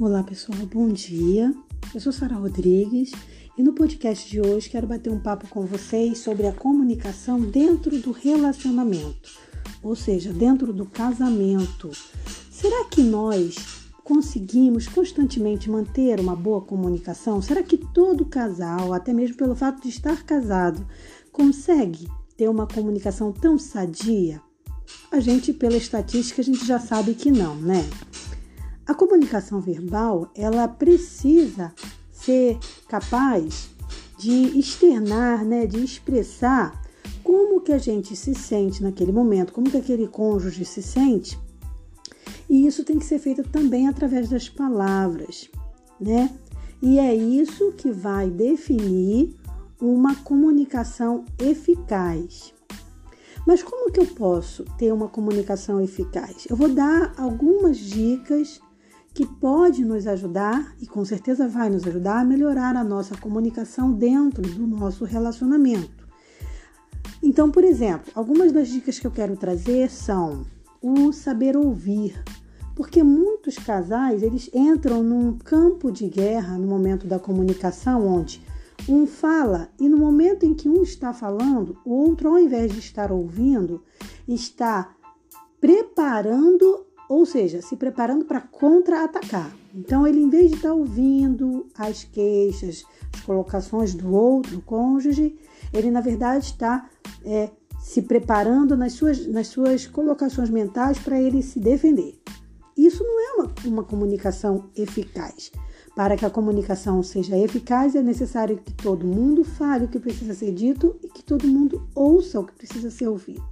Olá pessoal, bom dia. Eu sou Sara Rodrigues e no podcast de hoje quero bater um papo com vocês sobre a comunicação dentro do relacionamento, ou seja, dentro do casamento. Será que nós conseguimos constantemente manter uma boa comunicação? Será que todo casal, até mesmo pelo fato de estar casado, consegue ter uma comunicação tão sadia? A gente, pela estatística, a gente já sabe que não, né? A comunicação verbal, ela precisa ser capaz de externar, né, de expressar como que a gente se sente naquele momento, como que aquele cônjuge se sente. E isso tem que ser feito também através das palavras, né? E é isso que vai definir uma comunicação eficaz. Mas como que eu posso ter uma comunicação eficaz? Eu vou dar algumas dicas que pode nos ajudar e com certeza vai nos ajudar a melhorar a nossa comunicação dentro do nosso relacionamento. Então, por exemplo, algumas das dicas que eu quero trazer são o saber ouvir, porque muitos casais eles entram num campo de guerra no momento da comunicação onde um fala e no momento em que um está falando, o outro ao invés de estar ouvindo, está preparando ou seja, se preparando para contra-atacar. Então, ele, em vez de estar tá ouvindo as queixas, as colocações do outro cônjuge, ele, na verdade, está é, se preparando nas suas, nas suas colocações mentais para ele se defender. Isso não é uma, uma comunicação eficaz. Para que a comunicação seja eficaz, é necessário que todo mundo fale o que precisa ser dito e que todo mundo ouça o que precisa ser ouvido.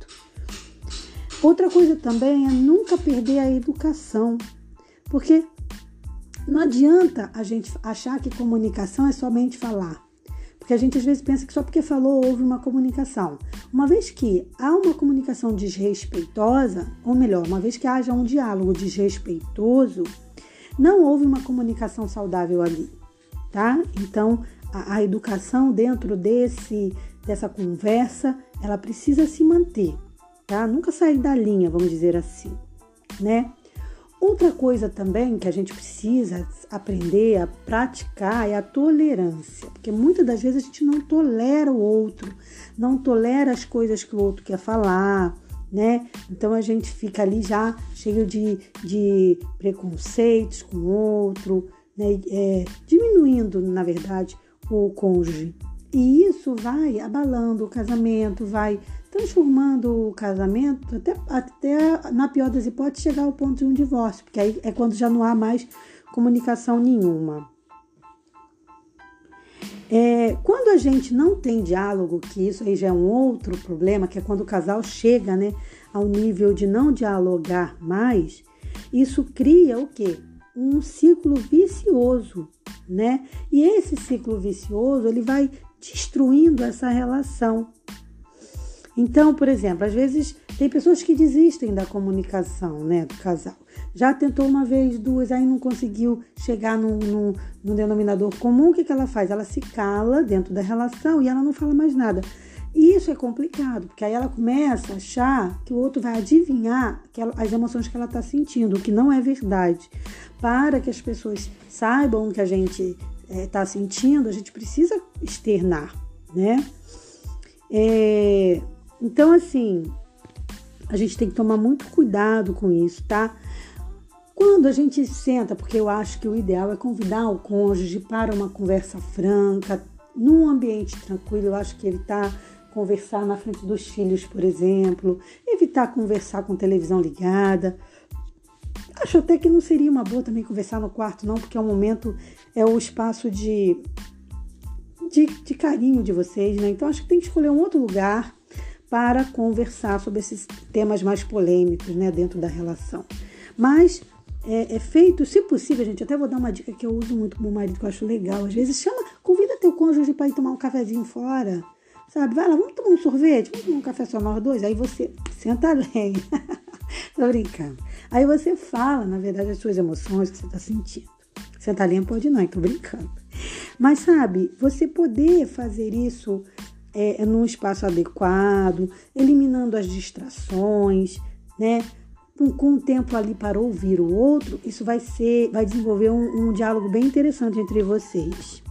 Outra coisa também é nunca perder a educação, porque não adianta a gente achar que comunicação é somente falar. Porque a gente às vezes pensa que só porque falou houve uma comunicação. Uma vez que há uma comunicação desrespeitosa, ou melhor, uma vez que haja um diálogo desrespeitoso, não houve uma comunicação saudável ali, tá? Então, a, a educação dentro desse dessa conversa, ela precisa se manter tá? Nunca sair da linha, vamos dizer assim, né? Outra coisa também que a gente precisa aprender a praticar é a tolerância, porque muitas das vezes a gente não tolera o outro, não tolera as coisas que o outro quer falar, né? Então a gente fica ali já cheio de, de preconceitos com o outro, né? É, diminuindo, na verdade, o cônjuge. E isso vai abalando o casamento, vai transformando o casamento, até, até na pior das hipóteses, chegar ao ponto de um divórcio, porque aí é quando já não há mais comunicação nenhuma. É, quando a gente não tem diálogo, que isso aí já é um outro problema, que é quando o casal chega né, ao nível de não dialogar mais, isso cria o quê? Um ciclo vicioso, né? E esse ciclo vicioso, ele vai destruindo essa relação. Então, por exemplo, às vezes tem pessoas que desistem da comunicação né, do casal. Já tentou uma vez, duas, aí não conseguiu chegar num denominador comum. O que, que ela faz? Ela se cala dentro da relação e ela não fala mais nada. E isso é complicado, porque aí ela começa a achar que o outro vai adivinhar ela, as emoções que ela está sentindo, o que não é verdade. Para que as pessoas saibam o que a gente está é, sentindo, a gente precisa externar, né? É, então, assim, a gente tem que tomar muito cuidado com isso, tá? Quando a gente senta, porque eu acho que o ideal é convidar o cônjuge para uma conversa franca, num ambiente tranquilo, eu acho que evitar conversar na frente dos filhos, por exemplo, evitar conversar com televisão ligada. Acho até que não seria uma boa também conversar no quarto, não, porque é um momento, é o espaço de, de, de carinho de vocês, né? Então acho que tem que escolher um outro lugar para conversar sobre esses temas mais polêmicos né, dentro da relação. Mas é, é, feito, se possível, gente, até vou dar uma dica que eu uso muito com meu marido, que eu acho legal. Às vezes chama, convida teu cônjuge para ir tomar um cafezinho fora. Sabe? Vai lá, vamos tomar um sorvete, vamos tomar um café só nós dois. Aí você senta além. tô brincando. Aí você fala, na verdade, as suas emoções que você está sentindo. Senta além pode não, tô brincando. Mas sabe, você poder fazer isso é, é, num espaço adequado, eliminando as distrações, né? com, com tempo ali para ouvir o outro, isso vai ser, vai desenvolver um, um diálogo bem interessante entre vocês.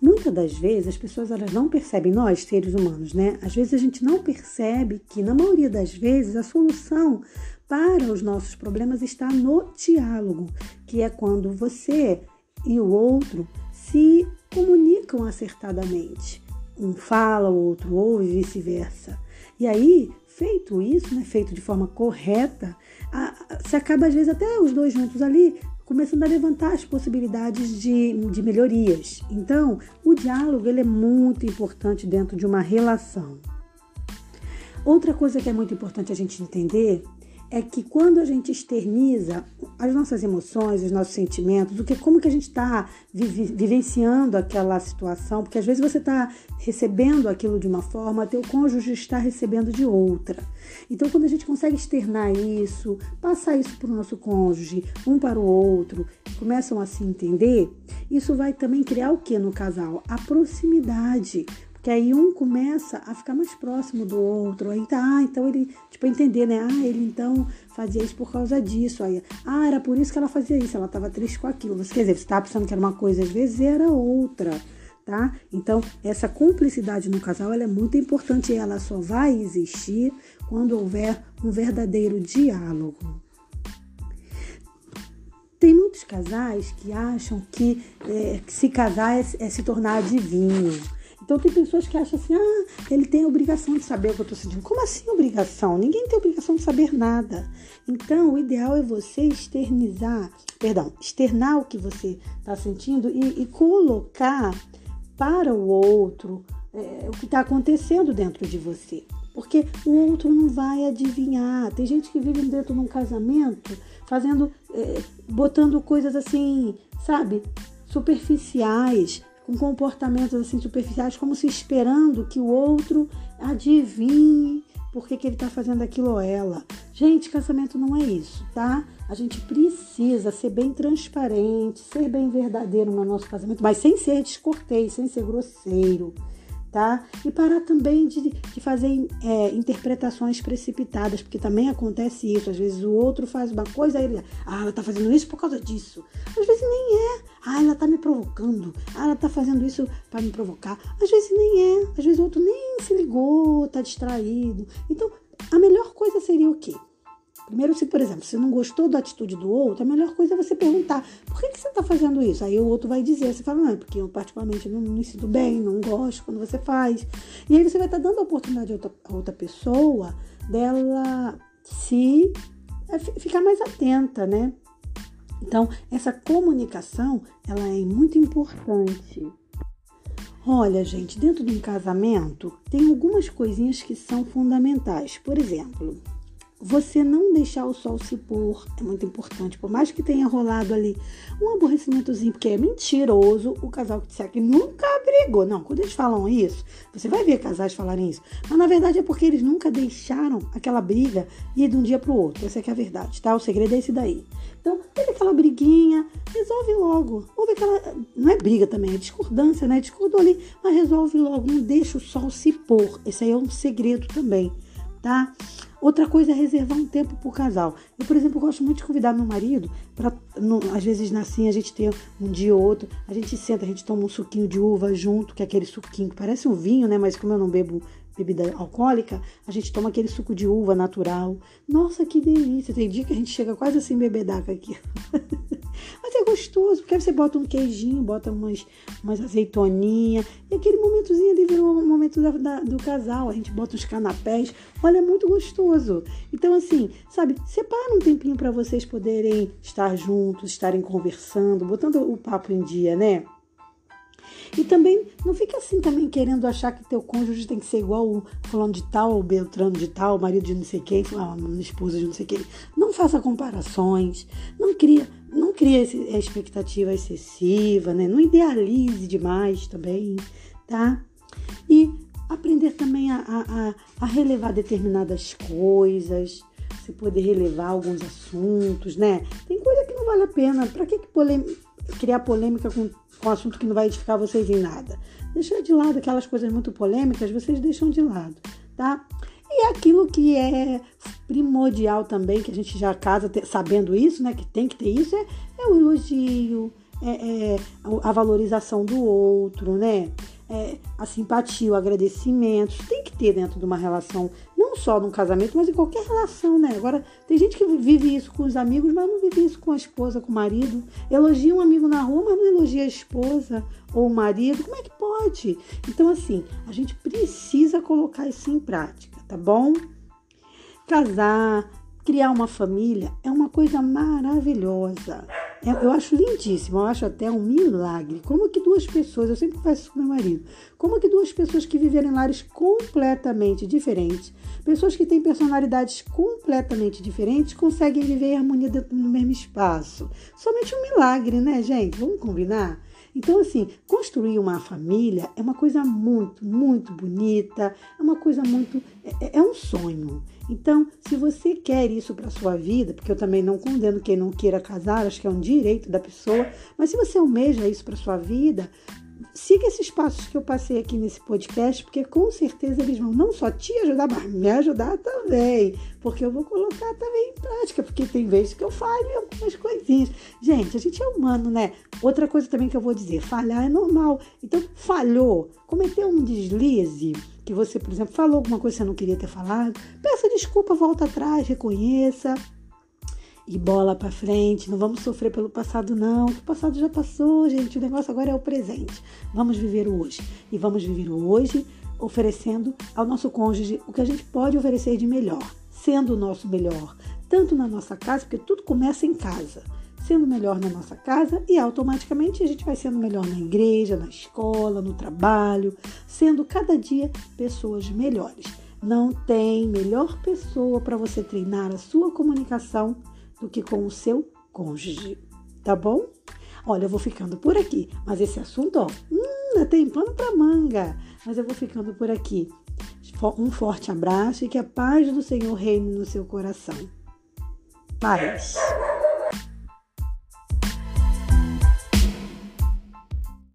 Muitas das vezes as pessoas elas não percebem, nós seres humanos, né? Às vezes a gente não percebe que, na maioria das vezes, a solução para os nossos problemas está no diálogo, que é quando você e o outro se comunicam acertadamente. Um fala, o outro ouve vice-versa. E aí, feito isso, né, feito de forma correta, a, a, se acaba às vezes até os dois juntos ali começando a levantar as possibilidades de, de melhorias. Então, o diálogo ele é muito importante dentro de uma relação. Outra coisa que é muito importante a gente entender é que quando a gente externiza as nossas emoções, os nossos sentimentos, o que, como que a gente está vivenciando aquela situação, porque às vezes você está recebendo aquilo de uma forma, teu cônjuge está recebendo de outra. Então, quando a gente consegue externar isso, passar isso para o nosso cônjuge, um para o outro, começam a se entender, isso vai também criar o que no casal? A proximidade que aí um começa a ficar mais próximo do outro, aí tá, ah, então ele, tipo, entender, né? Ah, ele então fazia isso por causa disso, aí, ah, era por isso que ela fazia isso, ela tava triste com aquilo. Você quer dizer, você tava pensando que era uma coisa, às vezes era outra, tá? Então, essa cumplicidade no casal, ela é muito importante e ela só vai existir quando houver um verdadeiro diálogo. Tem muitos casais que acham que, é, que se casar é, é se tornar adivinho. Então tem pessoas que acham assim, ah, ele tem obrigação de saber o que eu estou sentindo. Como assim obrigação? Ninguém tem obrigação de saber nada. Então o ideal é você externizar, perdão, externar o que você está sentindo e, e, colocar para o outro é, o que está acontecendo dentro de você. Porque o outro não vai adivinhar. Tem gente que vive dentro de um casamento fazendo, é, botando coisas assim, sabe, superficiais, com comportamentos assim superficiais, como se esperando que o outro adivinhe por que, que ele está fazendo aquilo ou ela. Gente, casamento não é isso, tá? A gente precisa ser bem transparente, ser bem verdadeiro no nosso casamento, mas sem ser descortês, sem ser grosseiro tá? E parar também de, de fazer é, interpretações precipitadas, porque também acontece isso. Às vezes o outro faz uma coisa, e ele, ah, ela tá fazendo isso por causa disso. Às vezes nem é. Ah, ela tá me provocando. Ah, ela tá fazendo isso para me provocar. Às vezes nem é. Às vezes o outro nem se ligou, tá distraído. Então, a melhor coisa seria o quê? Primeiro, se, por exemplo, você não gostou da atitude do outro, a melhor coisa é você perguntar: por que, que você está fazendo isso? Aí o outro vai dizer: você fala, não, é porque eu particularmente não me sinto bem, não gosto quando você faz. E aí você vai estar tá dando a oportunidade a outra, a outra pessoa dela se é, ficar mais atenta, né? Então, essa comunicação, ela é muito importante. Olha, gente, dentro de um casamento, tem algumas coisinhas que são fundamentais. Por exemplo, você não deixar o sol se pôr é muito importante. Por mais que tenha rolado ali um aborrecimentozinho, porque é mentiroso o casal que disser que nunca brigou. Não, quando eles falam isso, você vai ver casais falarem isso. Mas na verdade é porque eles nunca deixaram aquela briga ir de um dia para o outro. Essa é que é a verdade, tá? O segredo é esse daí. Então, teve aquela briguinha, resolve logo. Houve aquela. Não é briga também, é discordância, né? Discordou ali, mas resolve logo. Não deixa o sol se pôr. Esse aí é um segredo também, tá? Outra coisa é reservar um tempo para o casal. Eu, por exemplo, gosto muito de convidar meu marido para, às vezes, assim, a gente tem um dia ou outro, a gente senta, a gente toma um suquinho de uva junto, que é aquele suquinho que parece um vinho, né? Mas como eu não bebo bebida alcoólica, a gente toma aquele suco de uva natural. Nossa, que delícia! Tem dia que a gente chega quase assim bebedaca aqui. Mas é gostoso, porque aí você bota um queijinho, bota umas, umas azeitoninha, e aquele momentozinho ali virou um momento da, da, do casal. A gente bota os canapés. Olha, é muito gostoso. Então, assim, sabe, separa um tempinho para vocês poderem estar juntos, estarem conversando, botando o papo em dia, né? E também não fica assim também querendo achar que teu cônjuge tem que ser igual o fulano de tal, o Beltrano de tal, o marido de não sei quem, a esposa de não sei quem. Não faça comparações, não cria, não cria expectativa excessiva, né? Não idealize demais também, tá? E aprender também a, a, a relevar determinadas coisas, você poder relevar alguns assuntos, né? Tem coisa que não vale a pena. Para que, que criar polêmica com, com um assunto que não vai edificar vocês em nada. Deixar de lado aquelas coisas muito polêmicas, vocês deixam de lado, tá? E aquilo que é primordial também, que a gente já casa sabendo isso, né? Que tem que ter isso, é, é o elogio, é, é a valorização do outro, né? É, a simpatia, o agradecimento, tem que ter dentro de uma relação, não só num casamento, mas em qualquer relação, né? Agora, tem gente que vive isso com os amigos, mas não vive isso com a esposa, com o marido. Elogia um amigo na rua, mas não elogia a esposa ou o marido. Como é que pode? Então, assim, a gente precisa colocar isso em prática, tá bom? Casar, criar uma família é uma coisa maravilhosa. É, eu acho lindíssimo, eu acho até um milagre. Como que duas pessoas, eu sempre faço isso com meu marido, como que duas pessoas que viveram em lares completamente diferentes, pessoas que têm personalidades completamente diferentes, conseguem viver em harmonia dentro do mesmo espaço. Somente um milagre, né, gente? Vamos combinar? Então, assim, construir uma família é uma coisa muito, muito bonita, é uma coisa muito. é, é um sonho. Então, se você quer isso para sua vida, porque eu também não condeno quem não queira casar, acho que é um direito da pessoa, mas se você almeja isso para sua vida, siga esses passos que eu passei aqui nesse podcast, porque com certeza eles vão não só te ajudar, mas me ajudar também, porque eu vou colocar também em prática, porque tem vezes que eu falho em algumas coisinhas. Gente, a gente é humano, né? Outra coisa também que eu vou dizer, falhar é normal. Então, falhou, cometeu um deslize, que você, por exemplo, falou alguma coisa que você não queria ter falado, peça desculpa, volta atrás, reconheça, e bola para frente. Não vamos sofrer pelo passado, não. O passado já passou, gente. O negócio agora é o presente. Vamos viver o hoje. E vamos viver o hoje oferecendo ao nosso cônjuge o que a gente pode oferecer de melhor, sendo o nosso melhor, tanto na nossa casa, porque tudo começa em casa. Sendo melhor na nossa casa e automaticamente a gente vai sendo melhor na igreja, na escola, no trabalho, sendo cada dia pessoas melhores. Não tem melhor pessoa para você treinar a sua comunicação do que com o seu cônjuge, tá bom? Olha, eu vou ficando por aqui, mas esse assunto, ó, hum, tem pano para manga. Mas eu vou ficando por aqui. Um forte abraço e que a paz do Senhor reine no seu coração. Paz.